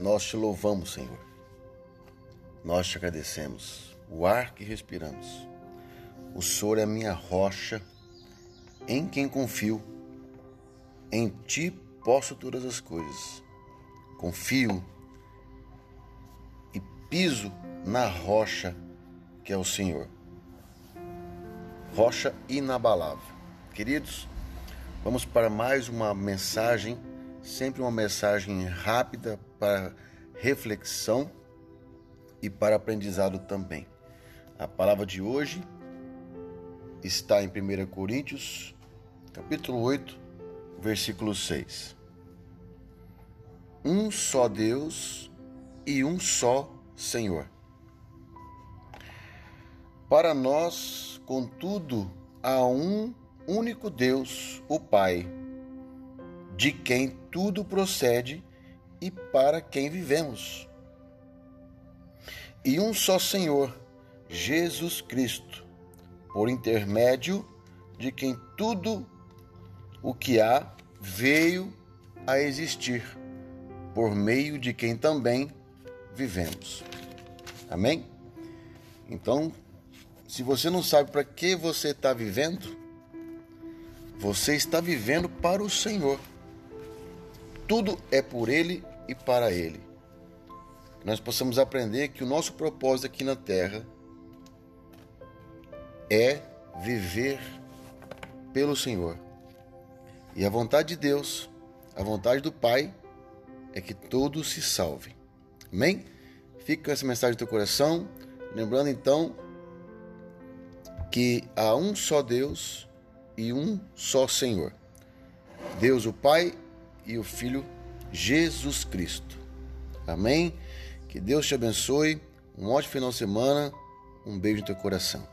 nós te louvamos, Senhor. Nós te agradecemos. O ar que respiramos. O Senhor é a minha rocha, em quem confio. Em ti posso todas as coisas. Confio e piso na rocha que é o Senhor. Rocha inabalável. Queridos, vamos para mais uma mensagem, sempre uma mensagem rápida para reflexão e para aprendizado também. A palavra de hoje está em 1 Coríntios, capítulo 8, versículo 6. Um só Deus e um só Senhor. Para nós, contudo, há um único Deus, o Pai, de quem tudo procede e para quem vivemos. E um só Senhor, Jesus Cristo, por intermédio de quem tudo o que há veio a existir, por meio de quem também vivemos. Amém? Então, se você não sabe para que você está vivendo, você está vivendo para o Senhor. Tudo é por Ele e para Ele. Nós possamos aprender que o nosso propósito aqui na Terra é viver pelo Senhor. E a vontade de Deus, a vontade do Pai, é que todos se salvem. Amém? Fica essa mensagem no teu coração. Lembrando então que há um só Deus e um só Senhor. Deus o Pai e o Filho Jesus Cristo. Amém? Que Deus te abençoe. Um ótimo final de semana. Um beijo no teu coração.